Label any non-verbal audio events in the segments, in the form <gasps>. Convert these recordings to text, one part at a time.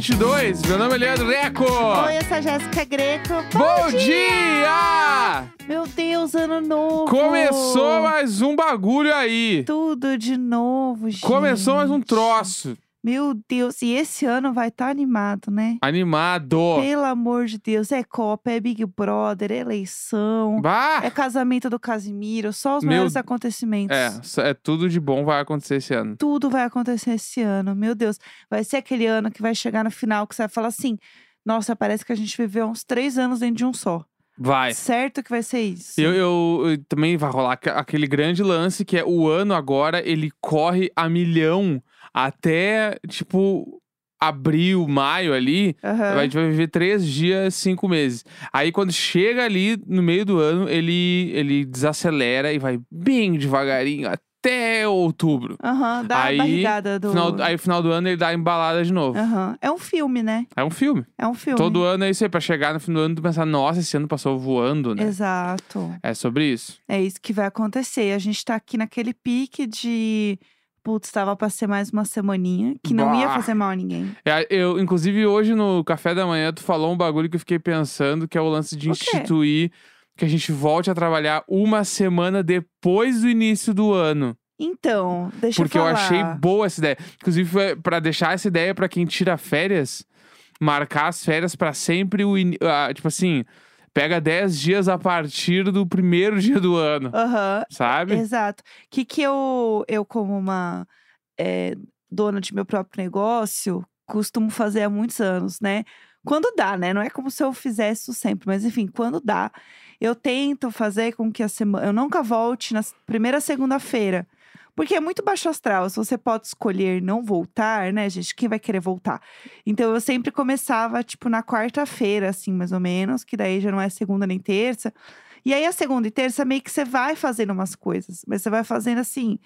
2022. Meu nome é Leandro Neco. Oi, eu sou a Jéssica Greco. Bom dia! Meu Deus, ano novo! Começou mais um bagulho aí. Tudo de novo, gente. Começou mais um troço. Meu Deus, e esse ano vai estar animado, né? Animado. Pelo amor de Deus, é Copa, é Big Brother, é eleição, Bah! é casamento do Casimiro, só os Meu- maiores acontecimentos. É, é tudo de bom vai acontecer esse ano. Tudo vai acontecer esse ano, meu Deus. Vai ser aquele ano que vai chegar no final que você vai falar assim: nossa, parece que a gente viveu uns três anos dentro de um só. Vai. Certo que vai ser isso. Eu, eu- eu- também vai rolar aque- aquele grande lance que é o ano agora, ele corre a milhão até, tipo, abril, maio ali. Aham. A gente vai viver três dias, cinco meses. Aí quando chega ali no meio do ano, ele, ele desacelera e vai bem devagarinho até outubro. Aham, dá Aí, a barrigada do. Final, aí final do ano ele dá a embalada de novo. Aham. É um filme, né? É um filme. É um filme. Todo ano é isso aí, pra chegar no fim do ano tu pensar, nossa, esse ano passou voando, né? Exato. É sobre isso. É isso que vai acontecer. A gente tá aqui naquele pique de. Putz, tava pra ser mais uma semaninha, que não ia Bah. fazer mal a ninguém. É, eu, inclusive, hoje no café da manhã, tu falou um bagulho que eu fiquei pensando, que é o lance de O instituir que a gente volte a trabalhar uma semana depois do início do ano. Então, deixa Porque eu eu falar. achei boa essa ideia. Inclusive, foi pra deixar essa ideia pra quem tira férias, marcar as férias pra sempre o. ini- ah, tipo assim, pega 10 dias a partir do primeiro dia do ano. Aham, Sabe? exato. O que, que eu, eu, como uma eh, dona de meu próprio negócio, costumo fazer há muitos anos, né? Quando dá, né? Não é como se eu fizesse isso sempre, mas enfim, quando dá, eu tento fazer com que a semana. Eu nunca volte na primeira segunda-feira. Porque é muito baixo astral. Se você pode escolher não voltar, né, gente? Quem vai querer voltar? Então eu sempre começava, tipo, na quarta-feira, assim, mais ou menos, que daí já não é segunda nem terça. E aí a segunda e terça meio que você vai fazendo umas coisas, mas você vai fazendo assim,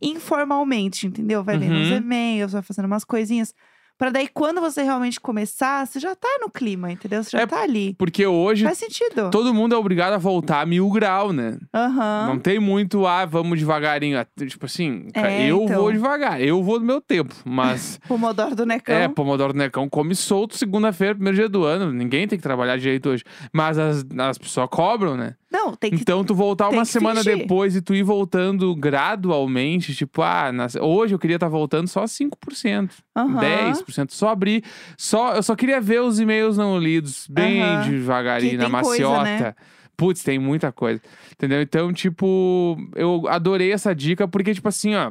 informalmente, entendeu? Vai lendo uns Uhum. e-mails, vai fazendo umas coisinhas. Pra daí, quando você realmente começar, você já tá no clima, entendeu? Você já É, tá ali. Porque hoje Faz sentido. todo mundo é obrigado a voltar a mil grau, né? Aham. Não tem muito, ah, vamos devagarinho. Ah, Tipo assim, É, eu então. vou devagar, eu vou no meu tempo. Mas, <laughs> Pomodoro do Necão. é, Pomodoro do Necão come solto segunda-feira, primeiro dia do ano. Ninguém tem que trabalhar direito hoje. Mas as, as pessoas cobram, né? Não, tem que. Então, tu voltar tem uma que semana fingir. depois e tu ir voltando gradualmente, tipo, ah, na- hoje eu queria estar voltando só 5%, Aham. 10%, só abrir. Só, eu só queria ver os e-mails não lidos, bem Aham. devagarinho, na tem coisa, maciota. né? Putz, tem muita coisa. Entendeu? Então, tipo, eu adorei essa dica, porque, tipo assim, ó,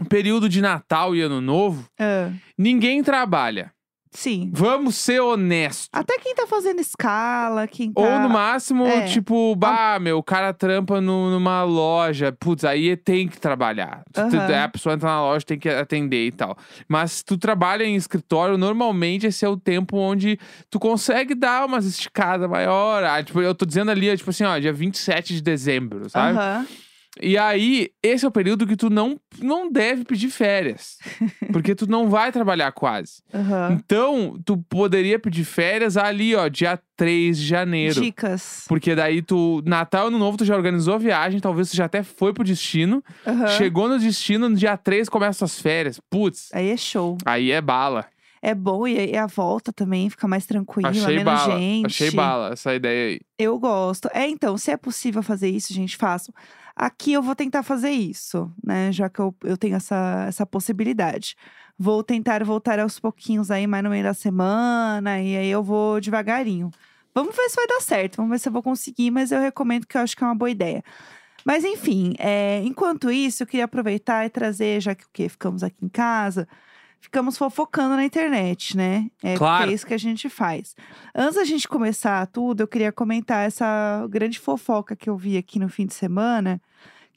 o período de Natal e Ano Novo, Ah, ninguém trabalha. Sim. Vamos ser honestos. Até quem tá fazendo escala, quem tá. Ou no máximo, é. tipo, bah, meu, o cara trampa no- numa loja. Putz, aí tem que trabalhar. Tu- tu-. A pessoa entra na loja, tem que atender e tal. Mas se tu trabalha em escritório, normalmente esse é o tempo onde tu consegue dar umas esticadas maior. Ah, tipo, eu tô dizendo ali, tipo assim, ó, dia 27 de dezembro, sabe? Aham. E aí, esse é o período que tu não, não deve pedir férias. <laughs> porque tu não vai trabalhar quase. Aham. Então, tu poderia pedir férias ali, ó, dia 3 de janeiro. Dicas. Porque daí tu, Natal, Ano Novo, tu já organizou a viagem, talvez tu já até foi pro destino. Aham. Chegou no destino, no dia 3 começa as férias. Putz, Aí é show. aí é bala. É bom e a volta também fica mais tranquila, Achei menos bala. gente. Achei bala essa ideia aí. Eu gosto. É, então, se é possível fazer isso, gente, façam. Aqui eu vou tentar fazer isso, né? Já que eu, eu tenho essa, essa possibilidade. Vou tentar voltar aos pouquinhos aí, mais no meio da semana, e aí eu vou devagarinho. Vamos ver se vai dar certo, vamos ver se eu vou conseguir, mas eu recomendo que eu acho que é uma boa ideia. Mas enfim, é, enquanto isso, eu queria aproveitar e trazer, já que o quê? Ficamos aqui em casa, ficamos fofocando na internet, né? É, Claro. é isso que a gente faz. Antes da gente começar tudo, eu queria comentar essa grande fofoca que eu vi aqui no fim de semana,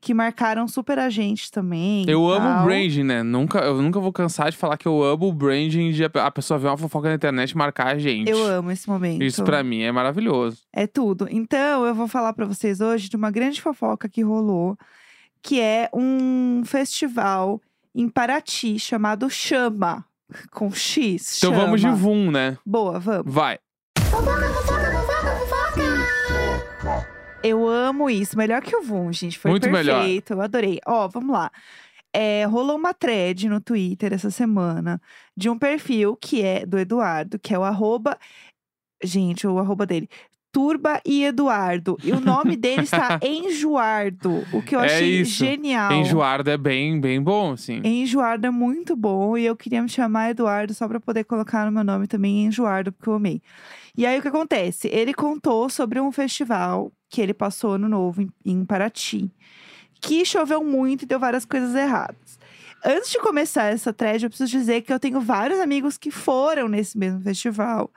que marcaram super a gente também. Eu amo o branding, né? Nunca, eu nunca vou cansar de falar que eu amo o branding de a pessoa ver uma fofoca na internet e marcar a gente. Eu amo esse momento. Isso pra mim é maravilhoso. É tudo. Então, eu vou falar pra vocês hoje de uma grande fofoca que rolou, que é um festival em Paraty chamado Chama, com X. Então vamos de Chama. VUM, né? Boa, vamos. Vai. Eu amo isso. Melhor que o VUM, gente. Foi Muito melhor. perfeito. Eu adorei. Ó, vamos lá. É, rolou uma thread no Twitter essa semana de um perfil que é do Eduardo, que é o arroba. Gente, o arroba dele. Turba e Eduardo. E o nome dele está <laughs> Enjoardo, o que eu É achei isso. genial. Enjoardo é bem, bem bom, assim. Enjoardo é muito bom e eu queria me chamar Eduardo só pra poder colocar no meu nome também Enjoardo, porque eu amei. E aí o que acontece? Ele contou sobre um festival que ele passou ano novo em, em Paraty, que choveu muito e deu várias coisas erradas. Antes de começar essa thread, eu preciso dizer que eu tenho vários amigos que foram nesse mesmo festival.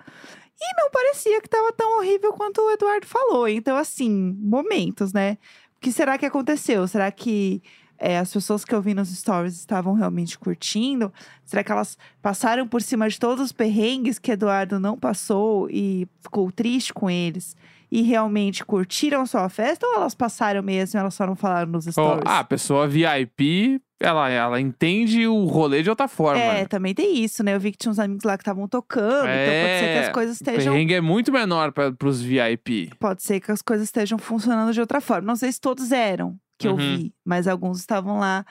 E não parecia que estava tão horrível quanto o Eduardo falou. Então, assim, momentos, né? O que será que aconteceu? Será que é, as pessoas que eu vi nos stories estavam realmente curtindo? Será que elas passaram por cima de todos os perrengues que Eduardo não passou e ficou triste com eles? E realmente curtiram só a festa ou elas passaram mesmo e elas só não falaram nos stories? ah, a pessoa VIP, ela, ela entende o rolê de outra forma. é, também tem isso, né? Eu vi que tinha uns amigos lá que estavam tocando, então pode ser que as É, coisas O estejam perrengue é muito menor pra, pros VIP. pode ser que as coisas estejam funcionando de outra forma. Não sei se todos eram que eu Uhum. vi, mas alguns estavam lá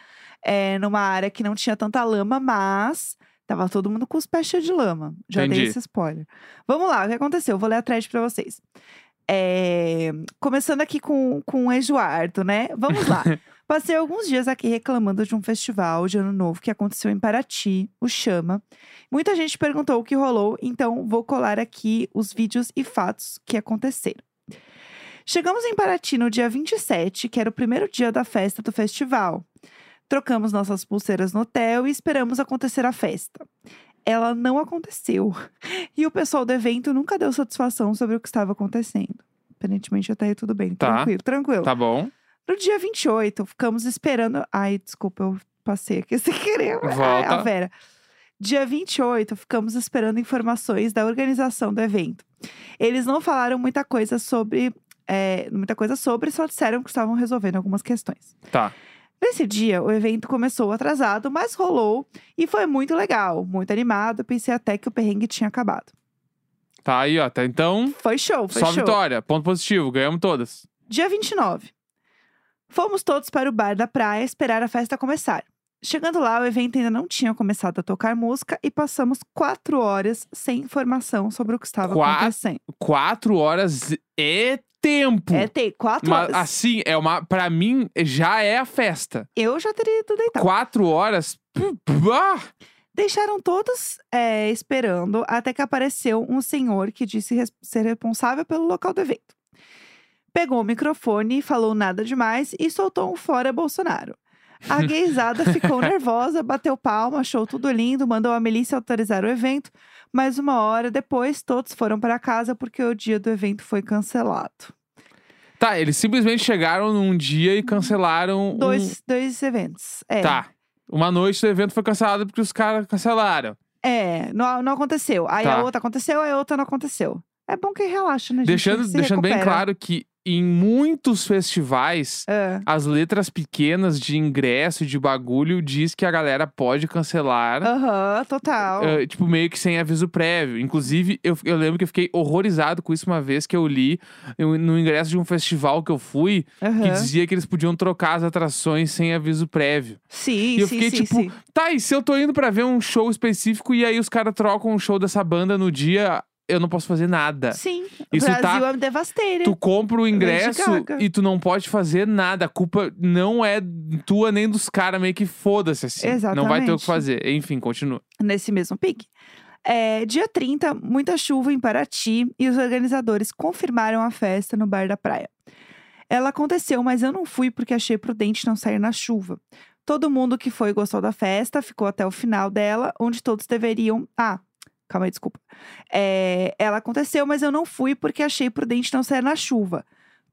é, numa área que não tinha tanta lama, mas tava todo mundo com os pés cheios de lama. Já dei Entendi. esse spoiler. Vamos lá, o que aconteceu? Eu vou ler a thread pra vocês. É, começando aqui com, com o Eduardo, né? Vamos lá. <laughs> Passei alguns dias aqui reclamando de um festival de ano novo que aconteceu em Paraty, o Chama. Muita gente perguntou o que rolou, então vou colar aqui os vídeos e fatos que aconteceram. Chegamos em Paraty no dia 27, que era o primeiro dia da festa do festival. Trocamos nossas pulseiras no hotel e esperamos acontecer a festa. Ela não aconteceu. <laughs> E o pessoal do evento nunca deu satisfação sobre o que estava acontecendo. Aparentemente até aí tudo bem. Tá. Tranquilo, tranquilo. Tá bom? No dia 28, ficamos esperando. Ai, desculpa, eu passei aqui <laughs> sem querer. Volta. a Vera. Dia 28, ficamos esperando informações da organização do evento. Eles não falaram muita coisa sobre. é, muita coisa sobre, só disseram que estavam resolvendo algumas questões. Tá. Nesse dia, o evento começou atrasado, mas rolou e foi muito legal, muito animado. Pensei até que o perrengue tinha acabado. Tá aí, ó. Até então, Foi show, foi só show. vitória. Ponto positivo. Ganhamos todas. Dia 29. Fomos todos para o bar da praia esperar a festa começar. Chegando lá, o evento ainda não tinha começado a tocar música e passamos quatro horas sem informação sobre o que estava Quatro? acontecendo. Quatro horas é tempo. É, tem quatro Mas, horas. assim, é uma. Pra mim, já é a festa. Eu já teria ido deitar. Quatro horas. Ah! Deixaram todos é, esperando até que apareceu um senhor que disse res- ser responsável pelo local do evento. Pegou o microfone, falou nada demais e soltou um fora Bolsonaro. A <laughs> gaysada ficou nervosa, bateu palma, achou tudo lindo, mandou a milícia autorizar o evento, mas uma hora depois todos foram para casa porque o dia do evento foi cancelado. Tá, eles simplesmente chegaram num dia e cancelaram. um- Dois, dois eventos. É. Tá. Uma noite do evento foi cancelada porque os caras cancelaram. É, não, não aconteceu. Aí Tá. a outra aconteceu, aí a outra não aconteceu. É bom que relaxa, né, gente? Deixando, deixando bem claro que em muitos festivais, É. as letras pequenas de ingresso, de bagulho, diz que a galera pode cancelar. Aham, total. eh, tipo, meio que sem aviso prévio. Inclusive, eu, eu lembro que eu fiquei horrorizado com isso uma vez que eu li eu- no ingresso de um festival que eu fui, que Aham. dizia que eles podiam trocar as atrações sem aviso prévio. Sim, E eu sim, fiquei sim, tipo, sim. Tá, e se eu tô indo pra ver um show específico e aí os caras trocam um show dessa banda no dia, eu não posso fazer nada. Sim, o Isso tá- Brasil é devasteiro. Tu compra o ingresso e tu não pode fazer nada. A culpa não é tua nem dos caras, meio que foda-se assim. Não vai ter o que Exatamente. fazer. Enfim, continua. Nesse mesmo pique. É, dia 30, muita chuva em Paraty e os organizadores confirmaram a festa no bar da praia. Ela aconteceu, mas eu não fui porque achei prudente não sair na chuva. Todo mundo que foi e gostou da festa ficou até o final dela, onde todos deveriam. Ah, calma aí, desculpa. É, ela aconteceu, mas eu não fui porque achei prudente não sair na chuva.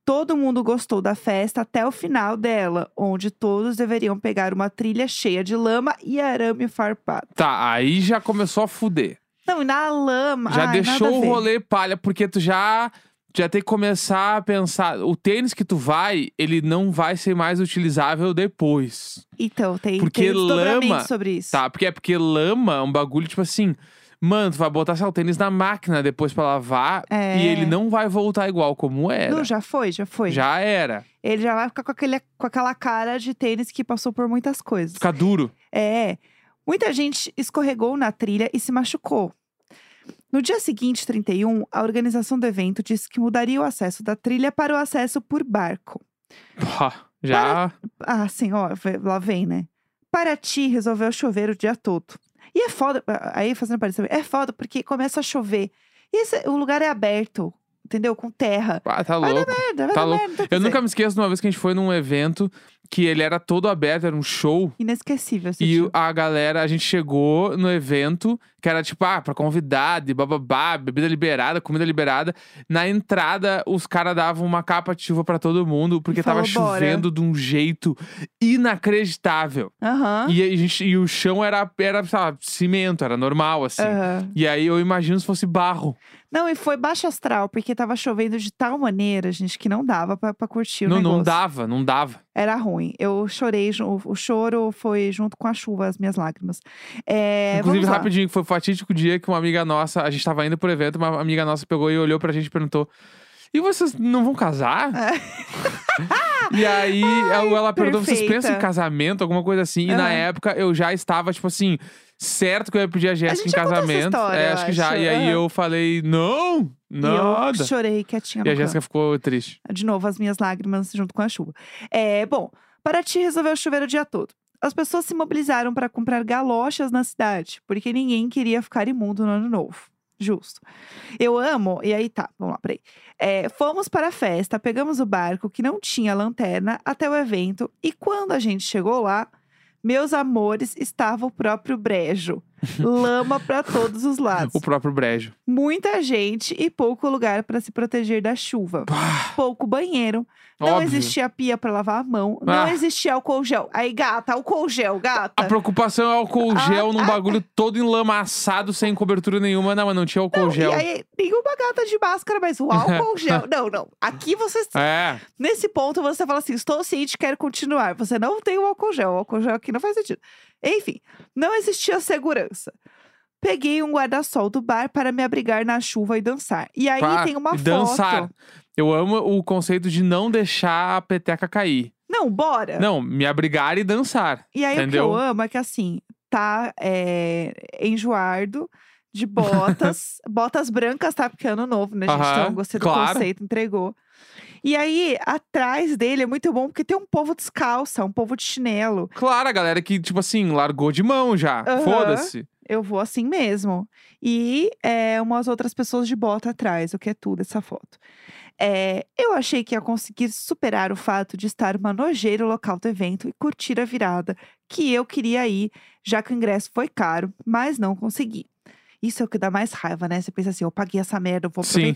Todo mundo gostou da festa até o final dela, onde todos deveriam pegar uma trilha cheia de lama e arame farpado. Tá, aí já começou a fuder. Não, e na lama. Já ai, deixou o rolê palha, porque tu já. Já tem que começar a pensar. O tênis que tu vai, ele não vai ser mais utilizável depois. Então, tem, Porque tem lama- sobre isso. Tá? Porque é porque lama é um bagulho, tipo assim. Mano, tu vai botar seu tênis na máquina depois pra lavar É. e ele não vai voltar igual como era. Não, já foi, já foi. Já era. Ele já vai ficar com, aquele, com aquela cara de tênis que passou por muitas coisas. Fica duro. É. Muita gente escorregou na trilha e se machucou. No dia seguinte, 31, a organização do evento disse que mudaria o acesso da trilha para o acesso por barco. Pá, já. Ah, sim, ó, lá vem, né? Paraty resolveu chover o dia todo. E é foda, aí fazendo parecer, é foda porque começa a chover. E esse- o lugar é aberto, entendeu? Com terra. Ah, tá Vai dar louco. merda, vai Tá dar louco. merda. que Eu nunca me esqueço de uma vez que a gente foi num evento que ele era todo aberto, era um show. Inesquecível E dia. a galera, a gente chegou no evento, que era tipo, ah, pra convidado, bababá, bebida liberada, comida liberada. Na entrada, os caras davam uma capa de chuva pra todo mundo, porque tava falou, "Bora." chovendo de um jeito inacreditável. Aham. E, a gente, e o chão era, era sei lá, cimento, era normal, assim. aham. E aí eu imagino se fosse barro. Não, e foi baixo astral, porque tava chovendo de tal maneira, gente, que não dava pra, pra curtir o Não, negócio. não dava, não dava. Era ruim. Eu chorei, ju- o choro foi junto com a chuva, as minhas lágrimas. É, Inclusive, rapidinho, foi o fatídico dia que uma amiga nossa, a gente tava indo pro evento, uma amiga nossa pegou e olhou pra gente e perguntou: E vocês não vão casar? <laughs> e aí <laughs> ela, ela perguntou: vocês pensam em casamento, alguma coisa assim? E na época eu já estava, tipo assim, certo que eu ia pedir a Jéssica em casamento. história, é, acho que já. E aí eu falei: Não, E nada. eu chorei quietinha E a Jéssica ficou triste. De novo, as minhas lágrimas junto com a chuva. É, bom, Paraty resolveu chover o dia todo. As pessoas se mobilizaram para comprar galochas na cidade, porque ninguém queria ficar imundo no ano novo. Justo. Eu amo. E aí tá, vamos lá, peraí. É, fomos para a festa, pegamos o barco que não tinha lanterna até o evento, e quando a gente chegou lá, meus amores, estava o próprio brejo. Lama para todos os lados. O próprio brejo. Muita gente e pouco lugar para se proteger da chuva. Pouco banheiro. Não Óbvio. existia pia para lavar a mão. Não Ah. existia álcool gel. Aí, gata, álcool gel, gata. A preocupação é álcool Ah, gel num ah, bagulho todo enlamaçado, sem cobertura nenhuma. Não, mas não tinha álcool gel. E aí, nenhuma gata de máscara, mas o álcool <laughs> gel. Não, não. Aqui você. É, Nesse ponto, você fala assim: estou ciente, quero continuar. Você não tem o álcool gel. O álcool gel aqui não faz sentido. Enfim, não existia segurança. Peguei um guarda-sol do bar para me abrigar na chuva e dançar. E aí pá, tem uma e foto. dançar. Eu amo o conceito de não deixar a peteca cair. Não, bora. Não, me abrigar e dançar. E aí entendeu? o que eu amo é que assim, tá é, enjoado de botas, <laughs> botas brancas, tá? Porque é ano novo, né, gente? Aham, Então gostei do claro. conceito, entregou. E aí, atrás dele é muito bom porque tem um povo descalça, um povo de chinelo. Claro, a galera que, tipo assim, largou de mão já. Aham. Foda-se. Eu vou assim mesmo. E é, umas outras pessoas de bota atrás, o que é tudo essa foto. É, eu achei que ia conseguir superar o fato de estar uma nojeira no local do evento e curtir a virada, que eu queria ir, já que o ingresso foi caro, mas não consegui. Isso é o que dá mais raiva, né? Você pensa assim, eu paguei essa merda, eu vou Sim.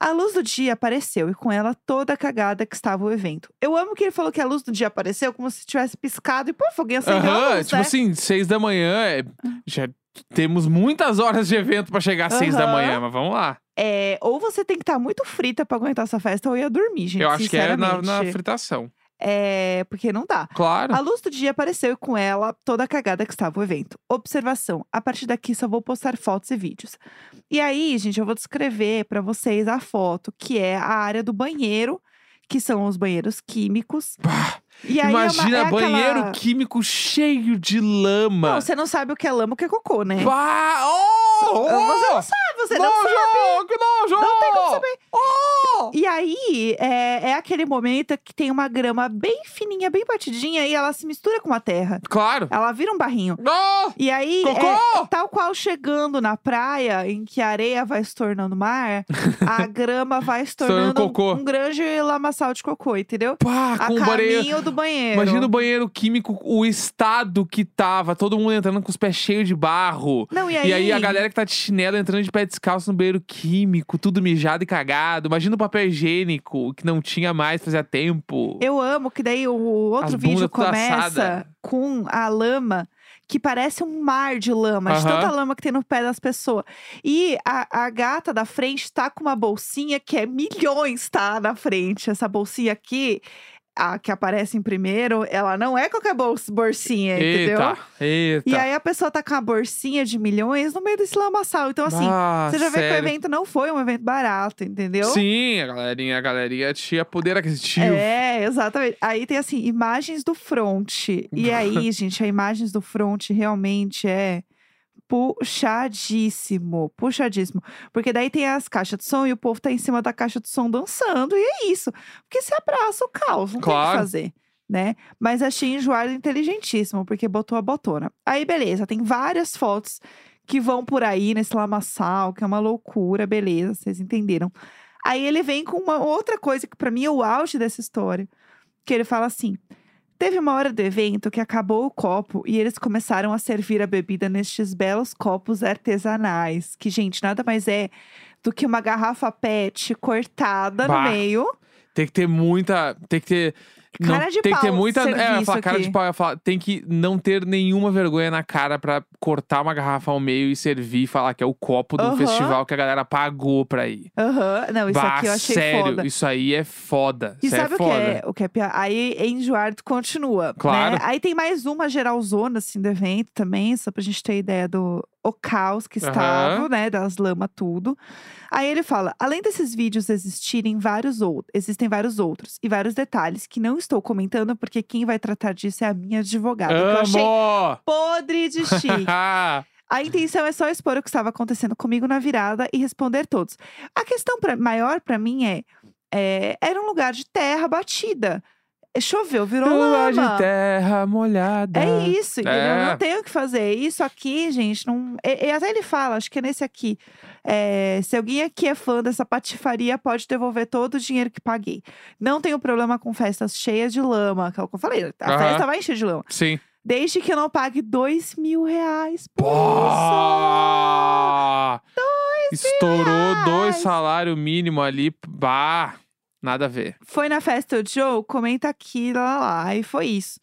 A luz do dia apareceu e com ela toda a cagada que estava o evento. Eu amo que ele falou que a luz do dia apareceu como se tivesse piscado e, pô, alguém acendeu a luz, tipo né? assim, seis da manhã. é- Já temos muitas horas de evento pra chegar às seis da manhã, mas vamos lá. É, ou você tem que estar muito frita pra aguentar essa festa, ou ia dormir, gente. Eu acho que é na, na fritação. É, porque não dá. Claro. A luz do dia apareceu e com ela toda a cagada que estava o evento. Observação: a partir daqui só vou postar fotos e vídeos. E aí, gente, eu vou descrever pra vocês a foto, que é a área do banheiro, que são os banheiros químicos. Pá, E aí é uma- Imagina é aquela- banheiro químico cheio de lama. Não, você não sabe o que é lama, o que é cocô, né? Pá, oh, oh, Você não sabe, você não sabe. nojo, Que nojo! Não tem como saber. Oh! E aí, é, é aquele momento que tem uma grama bem fininha, bem batidinha, e ela se mistura com a terra. Claro. Ela vira um barrinho. Oh! E aí, é, tal qual chegando na praia, em que a areia vai se tornando mar, a <laughs> grama vai se tornando cocô. um grande lamaçal de cocô, entendeu? Pá, A com caminho banheiro. do banheiro. Imagina o banheiro químico, o estado que tava, todo mundo entrando com os pés cheios de barro. Não, e E aí, aí, a galera que tá de chinelo entrando de pé descalço no banheiro químico, tudo mijado e cagado. Imagina o papel higiênico, que não tinha mais, fazia tempo. Eu amo que daí o outro As vídeo começa com a lama que parece um mar de lama, de Aham. tanta lama que tem no pé das pessoas. E a, a gata da frente tá com uma bolsinha que é milhões, tá? Na frente. Essa bolsinha aqui. A que aparece em primeiro, ela não é qualquer bolsinha, entendeu? Eita, eita. E aí a pessoa tá com a bolsinha de milhões no meio desse lamaçal. Então, assim, Ah, você já vê que o evento não foi um evento barato, entendeu? Sim, a galerinha, a galerinha tinha poder aquisitivo. É, exatamente. Aí tem assim, imagens do front. E <laughs> aí, gente, a imagens do front realmente é puxadíssimo, puxadíssimo. Porque daí tem as caixas de som e o povo tá em cima da caixa de som dançando. E é isso. Porque se abraça o caos, não tem o Claro. que fazer. Né? Mas achei enjoado inteligentíssimo, porque botou a botona. Aí, beleza, tem várias fotos que vão por aí nesse lamaçal, que é uma loucura, beleza, vocês entenderam. Aí ele vem com uma outra coisa que pra mim é o auge dessa história, que ele fala assim: Teve uma hora do evento que acabou o copo e eles começaram a servir a bebida nestes belos copos artesanais, que gente, nada mais é do que uma garrafa PET cortada Bah. no meio. Tem que ter muita. Tem que ter. não- Cara de tem que ter pau muita. É, eu ia serviço falar cara aqui. de pau. Eu ia falar, tem que não ter nenhuma vergonha na cara pra cortar uma garrafa ao meio e servir e falar que é o copo do Aham. festival que a galera pagou pra ir. Aham, não, isso bah, aqui eu achei sério, foda. isso aí é foda. E isso sabe é o que foda. é, o que é pior? Aí enjoado continua. Claro. né? Aí tem mais uma geralzona assim do evento também, só pra gente ter ideia do o caos que estava, né? Das lama tudo. Aí ele fala: além desses vídeos existirem vários outros, existem vários outros e vários detalhes que não estou comentando porque quem vai tratar disso é a minha advogada. que eu achei Amo! podre de chique. A intenção é só expor o que estava acontecendo comigo na virada e responder todos. A questão pra- maior pra mim é, é, era um lugar de terra batida. Choveu, virou Lua de lama. terra molhada. É isso, entendeu? É. Não tem o que fazer. Isso aqui, gente, não. E, e até ele fala, acho que é nesse aqui. é, se alguém aqui é fã dessa patifaria, pode devolver todo o dinheiro que paguei. Não tenho problema com festas cheias de lama, que é o que eu falei. A Aham. festa vai encher de lama. Sim. Desde que eu não pague dois mil reais por isso. Pá! Estourou dois reais. salário mínimo ali. Bah! Nada a ver. Foi na festa do Joe? Comenta aqui, lá, lá, lá. Aí foi isso.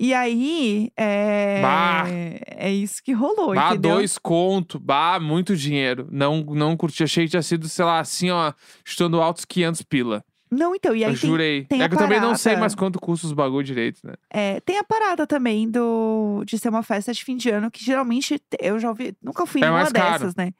E aí, é... Bah. é isso que rolou, Bah, entendeu? dois conto. Bah, muito dinheiro. Não, não curti. Achei que tinha sido, sei lá, assim, ó, chutando altos 500 pila. Não, então, e aí eu tem, jurei. tem é que eu também não sei mais quanto custa os bagulho direito, né? é, tem a parada também do, de ser uma festa de fim de ano, que geralmente eu já ouvi, nunca fui É em uma dessas, né?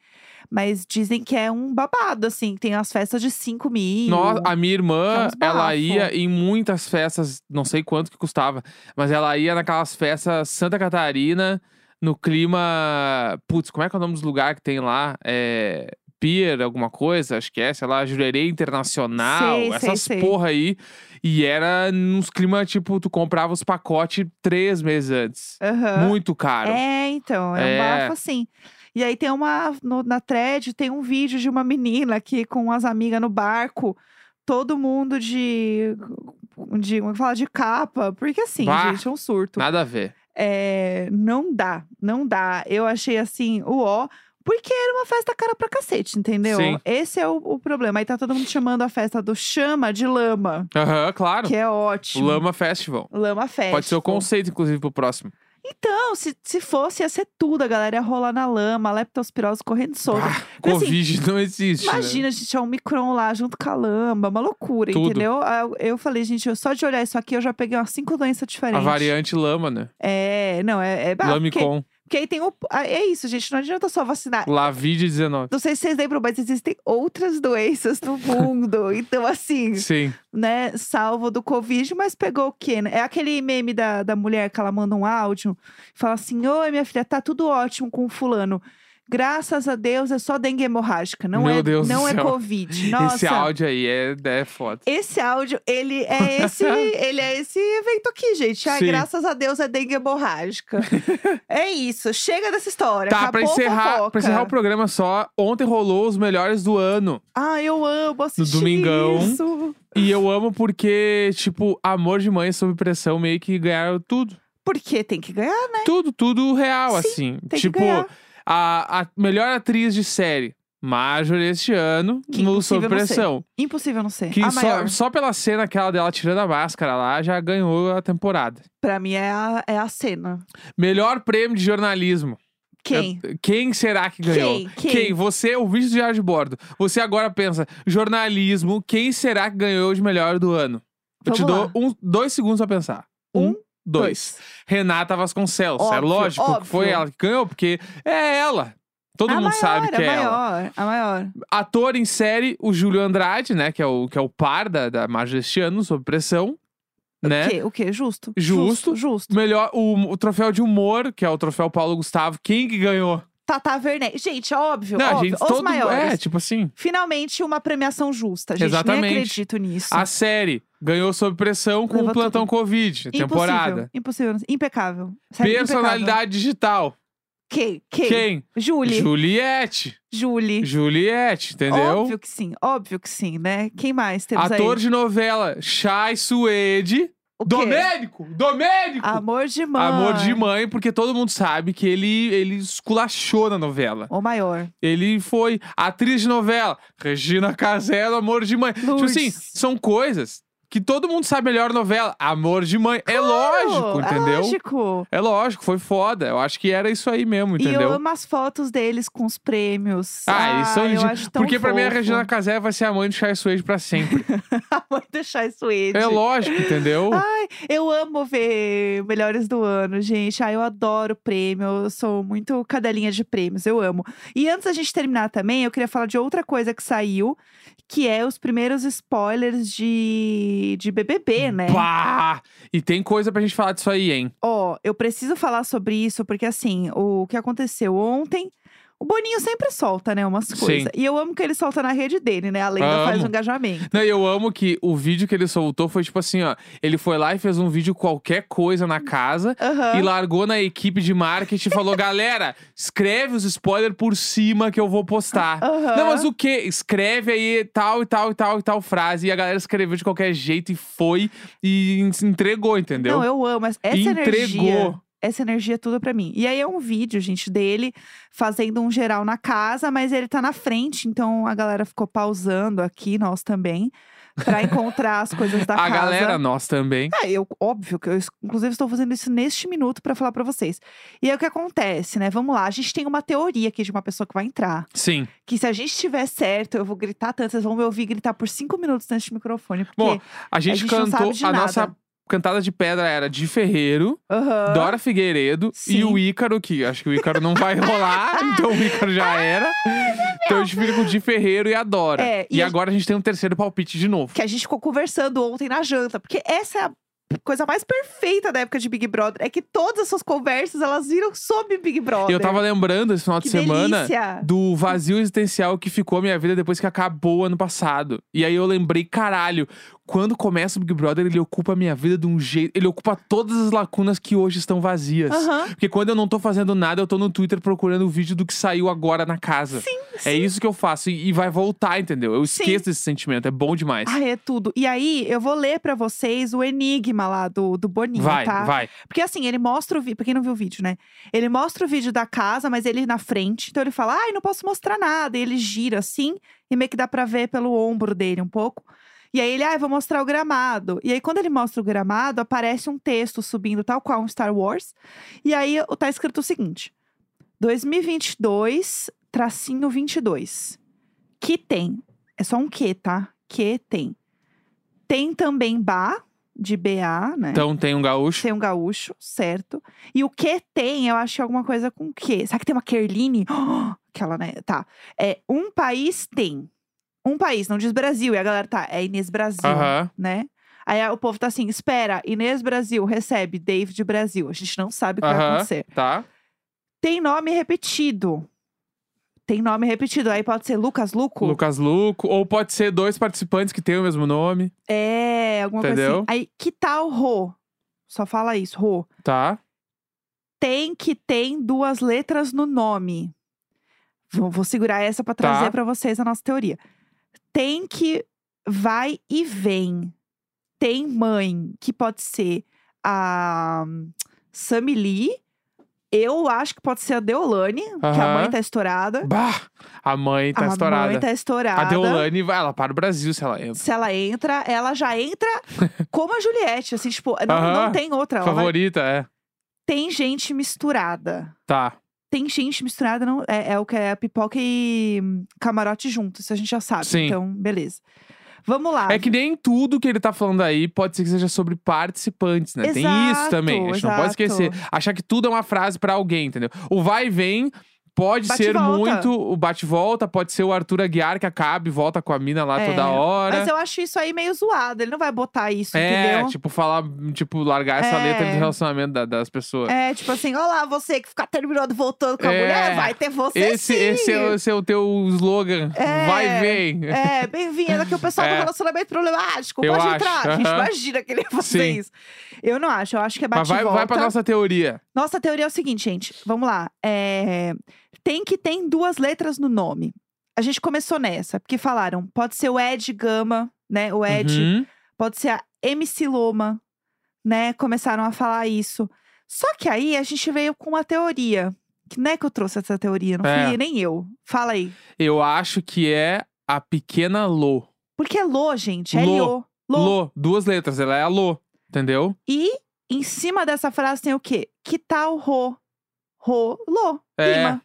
Mas dizem que é um babado, assim, tem as festas de 5 mil. Nossa, a minha irmã, uns ela ia em muitas festas, não sei quanto que custava, mas ela ia naquelas festas Santa Catarina, no clima. Putz, como é que é o nome dos lugares que tem lá? É. Pier, alguma coisa, acho que é, sei lá, Jurerê Internacional, Sei, sei, essas sei. porra aí. E era nos climas, tipo, tu comprava os pacotes três meses antes. Aham. Muito caro. É, então, é, É. um bafo assim. E aí tem uma, no- na thread, tem um vídeo de uma menina que com as amigas no barco, todo mundo de, de, como é que fala, de capa. Porque assim, Bah. gente, é um surto. Nada a ver. É, não dá, não dá. Eu achei assim, o ó. Porque era uma festa cara pra cacete, entendeu? Sim. Esse é o, o problema. Aí tá todo mundo chamando a festa do Chama de Lama, Aham, claro. que é ótimo. Lama Festival. Lama Fest. Pode ser o conceito, inclusive, pro próximo. Então, se, se fosse, ia ser tudo. A galera ia rolar na lama, a leptospirose correndo solta. Ah, assim, Covid não existe. né? Imagina, gente, tinha um micron lá junto com a lama, uma loucura, Tudo. entendeu? Aí Eu, eu falei, gente, eu- só de olhar isso aqui, eu já peguei umas cinco doenças A diferentes. variante lama, né? É, não, é. é porque, Lamicon. porque aí tem o. ah, É isso, gente, não adianta só vacinar. Lavid-19. Não sei se vocês lembram, mas existem outras doenças no mundo. <laughs> então, assim, Sim. né, salvo do Covid, mas pegou o quê? né? É aquele meme da, da mulher que ela manda um áudio e fala assim: Oi, minha filha, tá tudo ótimo com o fulano. Graças a Deus é só dengue hemorrágica, não Meu é, Deus do não é céu. Covid. Nossa. Esse áudio aí é, é foda. Esse áudio, ele é esse, <laughs> ele é esse evento aqui, gente. Ai, Sim. graças a Deus é dengue hemorrágica. <laughs> é isso, chega dessa história. Tá, pra acabou a encerrar, fofoca. pra encerrar o programa só, ontem rolou os melhores do ano. Ah, eu amo assistir Domingão. isso. E eu amo porque, tipo, Amor de Mãe sob pressão meio que ganharam tudo. Porque tem que ganhar, né? Tudo, tudo real, Sim, assim. tem que tipo, ganhar. A, a melhor atriz de série, Marjorie este ano, Que no Sob. Pressão. Impossível não ser. Que a só, maior. só pela cena aquela dela tirando a máscara lá, já ganhou a temporada. Pra mim é a, é a cena. Melhor prêmio de jornalismo. Quem? Quem será que ganhou? Quem? Quem? Você, ouvinte do Diário de Bordo. Você agora pensa, jornalismo, quem será que ganhou de melhor do ano? Eu te Vamos dou lá. um, dois segundos pra pensar. Um, dois. Renata Vasconcelos. é Óbvio, lógico que foi óbvio. ela que ganhou, porque é ela. Todo a mundo maior, sabe que é ela. maior, a maior. Ator em série, o Júlio Andrade, né? Que é o, que é o par da, da Majestiano, sob pressão. Né? O quê? O quê? Justo. Justo. Justo. Melhor, o, o troféu de humor, que é o troféu Paulo Gustavo. Quem que ganhou? Tata Werneck. Gente, óbvio, Não, óbvio. gente, Os todo, maiores. É, tipo assim. Finalmente uma premiação justa. Gente, Exatamente. nem acredito nisso. A série ganhou sob pressão com Levou o Plantão tudo. Covid, temporada. Impossível. Impecável. Sério, Personalidade digital. impecável. Quem? Quem? Quem? Julie. Juliette. Julie. Juliette, entendeu? Óbvio que sim, óbvio que sim, né? Quem mais temos Ator aí? de novela, Chay Suede. O quê? Domênico! Domênico! Amor de mãe. Amor de mãe, porque todo mundo sabe que ele, ele esculachou na novela. O maior. Ele foi atriz de novela, Regina Casella, Amor de Mãe. Tipo Lourdes. assim, são coisas que todo mundo sabe melhor novela. Amor de Mãe. é lógico, É entendeu? lógico. É lógico, foi foda. Eu acho que era isso aí mesmo, E eu entendeu? amo as fotos deles com os prêmios. Ah, eles são eu ridículos. acho tão Porque pra mim a fofo. Regina Casé vai ser a mãe do Chay Suede pra sempre. <laughs> A mãe do Chai Suede. é lógico, entendeu? Ai, eu amo ver Melhores do Ano, gente. Ai, eu adoro prêmio. Eu sou muito cadelinha de prêmios, eu amo. E antes da gente terminar também, eu queria falar de outra coisa que saiu, que é os primeiros spoilers de, de BBB, né? E tem coisa pra gente falar disso aí, hein? Ó, eu preciso falar sobre isso, porque assim, o que aconteceu ontem. O Boninho sempre solta, né, umas coisas. E eu amo que ele solta na rede dele, né? A lenda faz um engajamento. Não, e eu amo que o vídeo que ele soltou foi tipo assim, ó. Ele foi lá e fez um vídeo qualquer coisa na casa. Aham. E largou na equipe de marketing e falou: galera, escreve os spoilers por cima que eu vou postar. Aham. Não, mas o quê? Escreve aí tal e tal e tal e tal frase. E a galera escreveu de qualquer jeito e foi e en- entregou, entendeu? Não, eu amo. Essa Entregou. energia. Essa energia é tudo pra mim. E aí é um vídeo, gente, dele fazendo um geral na casa, mas ele tá na frente, então a galera ficou pausando aqui, nós também, pra <laughs> encontrar as coisas da a casa. galera, nós também. Ah, eu, óbvio que eu, inclusive, estou fazendo isso neste minuto pra falar pra vocês. E aí o que acontece, né? Vamos lá, a gente tem uma teoria aqui de uma pessoa que vai entrar. Sim. Que se a gente tiver certo, eu vou gritar tanto, vocês vão me ouvir gritar por cinco minutos neste microfone. Porque. Bom, A gente, gente não cantou. sabe de a nada. nossa cantada de pedra era de Ferreiro, Aham. Dora Figueiredo e Sim. o Ícaro, que acho que o Ícaro não vai rolar, <laughs> então o Ícaro já era. Então a gente fica com o de Ferreiro e a Dora. É, e e a- agora a gente tem um terceiro palpite de novo. que a gente ficou conversando ontem na janta, porque essa é a coisa mais perfeita da época de Big Brother, é que todas as suas conversas elas viram sobre Big Brother. Eu tava lembrando esse final que de semana delícia. do vazio existencial que ficou a minha vida depois que acabou o ano passado. E aí eu lembrei, caralho, quando começa o Big Brother, ele ocupa a minha vida de um jeito. Ele ocupa todas as lacunas que hoje estão vazias. Aham. Porque quando eu não tô fazendo nada, eu tô no Twitter procurando o vídeo do que saiu agora na casa. Sim, É isso que eu faço. E, e vai voltar, entendeu? Eu Sim. esqueço desse sentimento. É bom demais. Ai, é tudo. E aí, eu vou ler pra vocês o enigma lá do, do Boninho, vai, tá? vai. Porque assim, ele mostra o vídeo. Pra quem não viu o vídeo, né? Ele mostra o vídeo da casa, mas ele na frente. Então ele fala, ai, não posso mostrar nada. E ele gira assim, e meio que dá pra ver pelo ombro dele um pouco. E aí ele, ai, vou mostrar o gramado. E aí, quando ele mostra o gramado, aparece um texto subindo, tal qual um Star Wars. E aí tá escrito o seguinte: 2022, tracinho 22. Que tem. É só um que, tá? Que tem. Tem também Ba, de BA, né? Então tem um gaúcho. Tem um gaúcho, certo. E o que tem, eu acho que é alguma coisa com que. Será que tem uma Kerline? <gasps> Aquela, né? Tá. É, um país tem. Um país, não diz Brasil. E a galera tá, é Inês Brasil, Aham. né? Aí o povo tá assim, espera, Inês Brasil recebe David Brasil. A gente não sabe o que vai acontecer. Tá. Tem nome repetido. Tem nome repetido. Aí pode ser Lucas Luco. Lucas Luco. Ou pode ser dois participantes que têm o mesmo nome. É, alguma coisa Entendeu? assim. Aí, que tal Rô? Só fala isso, Rô. Tá. tem que tem duas letras no nome. Vou, vou segurar essa pra Tá. trazer pra vocês a nossa teoria. Tem que vai e vem. Tem mãe, que pode ser a Sammy Lee. Eu acho que pode ser a Deolane, que a mãe tá estourada. Bah! A mãe tá a estourada. mãe tá estourada. A Deolane, vai, ela para o Brasil se ela entra. Se ela entra, ela já entra <laughs> como a Juliette, assim, tipo, não, não tem outra. Ela vai- Favorita, é. Tem gente misturada. Tá. tem gente misturada, não, é, é o que é a pipoca e hum, camarote junto, isso a gente já sabe. Sim. Então, beleza. Vamos lá. É que nem tudo que ele tá falando aí pode ser que seja sobre participantes, né? Tem isso Exato, também. A gente não pode exato. esquecer. Achar que tudo é uma frase pra alguém, entendeu? O vai e vem pode Bate ser volta. muito o bate-volta, pode ser o Arthur Aguiar que acaba e volta com a mina lá É, toda hora. Mas eu acho isso aí meio zoado. Ele não vai botar isso, É, entendeu? tipo, falar, tipo, largar essa É. letra de relacionamento da- das pessoas. É, tipo assim, olha lá, você que fica terminando voltando com a É. mulher, vai ter você Esse, sim. esse, é, o- esse é o teu slogan. É. Vai vem. É, bem-vindo aqui o pessoal do <laughs> É. relacionamento problemático. Eu Pode acho, entrar. A gente imagina que ele ia fazer Sim. isso. Eu não acho, eu acho que é bate Mas vai, vai pra nossa teoria. Nossa teoria é o seguinte, gente. Vamos lá. É, Tem que ter duas letras no nome. A gente começou nessa, porque falaram, pode ser o Ed Gama, né? O Ed. Uhum. Pode ser a MC Loma, né? Começaram a falar isso. Só que aí a gente veio com uma teoria. Que não é que eu trouxe essa teoria, não É. fui nem eu. Fala aí. Eu acho que é a pequena Lô. Porque é Lô, gente. É Lô. Lô. Lô. Duas letras, ela é a Lô, entendeu? E em cima dessa frase tem o quê? Que tal Rô? Rô, Lô. É.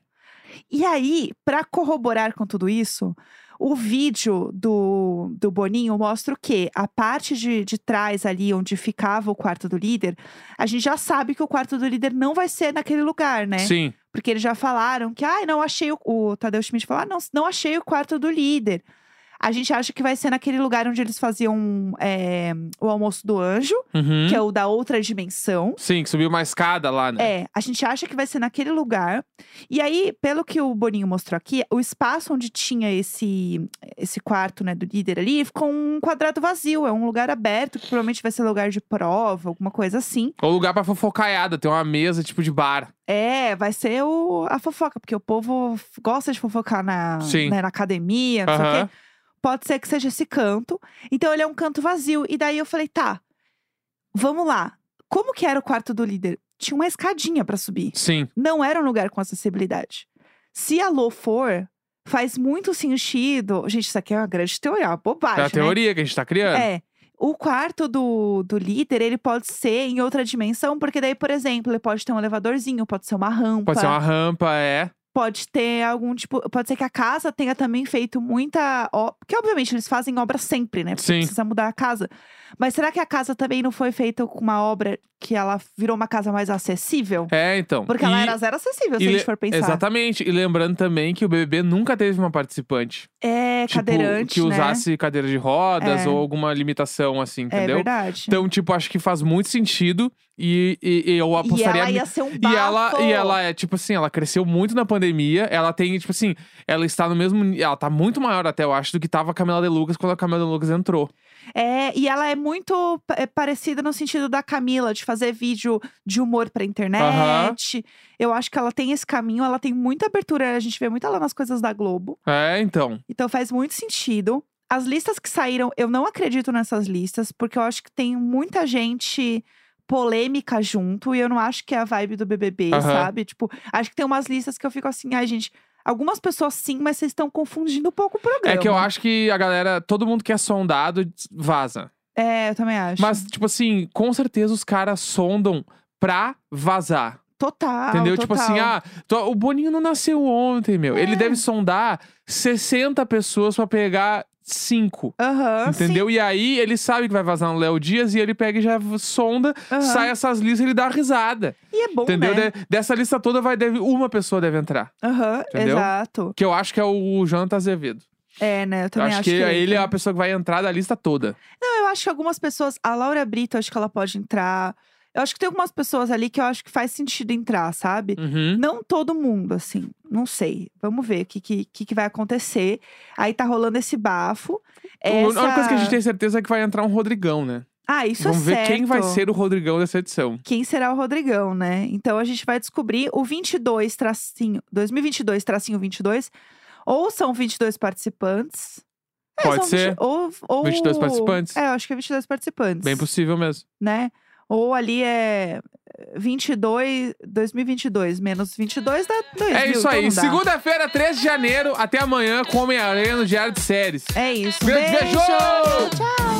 E aí, pra corroborar com tudo isso, o vídeo do, do Boninho mostra o quê? A parte de, de trás ali, onde ficava o quarto do líder, a gente já sabe que o quarto do líder não vai ser naquele lugar, né? Sim. Porque eles já falaram que, ai, não achei o. O Tadeu Schmidt falou, ah, não, não achei o quarto do líder. A gente acha que vai ser naquele lugar onde eles faziam é, o almoço do anjo, Uhum. que é o da outra dimensão. Sim, que subiu uma escada lá, né? É, a gente acha que vai ser naquele lugar. E aí, pelo que o Boninho mostrou aqui, o espaço onde tinha esse, esse quarto, né, do líder ali, ficou um quadrado vazio. É um lugar aberto, que provavelmente vai ser lugar de prova, alguma coisa assim. Ou lugar pra fofocaiada, tem uma mesa tipo de bar. É, vai ser o, a fofoca, porque o povo gosta de fofocar na, né, na academia, não sei o quê. Pode ser que seja esse canto. Então, ele é um canto vazio. E daí eu falei, tá, vamos lá. Como que era o quarto do líder? Tinha uma escadinha pra subir. Sim. Não era um lugar com acessibilidade. Se a Lô for, faz muito sentido. Gente, isso aqui é uma grande teoria, uma bobagem. É a né? teoria que a gente tá criando. É. O quarto do, do líder, ele pode ser em outra dimensão, porque daí, por exemplo, ele pode ter um elevadorzinho, pode ser uma rampa. Pode ser uma rampa, é. Pode ter algum tipo. Pode ser que a casa tenha também feito muita. Porque, obviamente, eles fazem obra sempre, né? Porque Sim. precisa mudar a casa. Mas será que a casa também não foi feita com uma obra que ela virou uma casa mais acessível? É, então. Porque ela E- era zero acessível, se e a gente for pensar. Exatamente. E lembrando também que o BBB nunca teve uma participante. É, tipo, cadeirante, que né? usasse cadeira de rodas É. ou alguma limitação, assim, É entendeu? verdade. Então, tipo, acho que faz muito sentido. E, e- e eu e apostaria. ela ia ser um bafo. E ela, e ela é, tipo assim, ela cresceu muito na pandemia. Ela tem, tipo assim, ela está no mesmo. Ela tá muito maior até, eu acho, do que tava a Camila de Lucas quando a Camila de Lucas entrou. É, e ela é muito é, parecida no sentido da Camila, de fazer vídeo de humor pra internet. Eu acho que ela tem esse caminho, ela tem muita abertura. A gente vê muito ela nas coisas da Globo. É, então. Então faz muito sentido. As listas que saíram, eu não acredito nessas listas, porque eu acho que tem muita gente polêmica junto, e eu não acho que é a vibe do BBB, Aham. sabe? Tipo, acho que tem umas listas que eu fico assim, ai, gente. Algumas pessoas sim, mas vocês estão confundindo um pouco o programa. É que eu acho que a galera, todo mundo que é sondado vaza. É, eu também acho. Mas, tipo assim, com certeza os caras sondam pra vazar. total. entendeu? Tipo assim, ah, tô- o Boninho não nasceu ontem, meu. Ele É. deve sondar 60 pessoas pra pegar 5. Aham, Entendeu? E aí ele sabe que vai vazar no Léo Dias e ele pega e já sonda, Aham. sai essas listas e ele dá risada. sim. E é bom, entendeu? né? De- dessa lista toda vai deve, uma pessoa deve entrar. Aham, Entendeu? exato. Que eu acho que é o Jonathan Azevedo. É, né? Eu também acho, acho, que, ele é a pessoa que vai entrar da lista toda. Não, eu acho que algumas pessoas. A Laura Brito, acho que ela pode entrar. Eu acho que tem algumas pessoas ali que eu acho que faz sentido entrar, sabe? Uhum. Não todo mundo, assim. Não sei. Vamos ver o que, que, que que vai acontecer. Aí tá rolando esse bafo. A única Essa- coisa que a gente tem certeza é que vai entrar um Rodrigão, né? Ah, isso Vamos é ver certo. quem vai ser o Rodrigão dessa edição. Quem será o Rodrigão, né? Então a gente vai descobrir o 22 tracinho, 2022 tracinho 22, ou são 22 participantes. É, Pode ser. 20 ou, ou 22 participantes. É, eu acho que é 22 participantes. Bem possível mesmo. né? Ou ali é 22, 2022 menos 22 dá 2000. É isso aí. então. Segunda-feira, 3 de janeiro. Até amanhã com Homem-Aranha no Diário de Séries. É isso. Grande beijo! Tchau!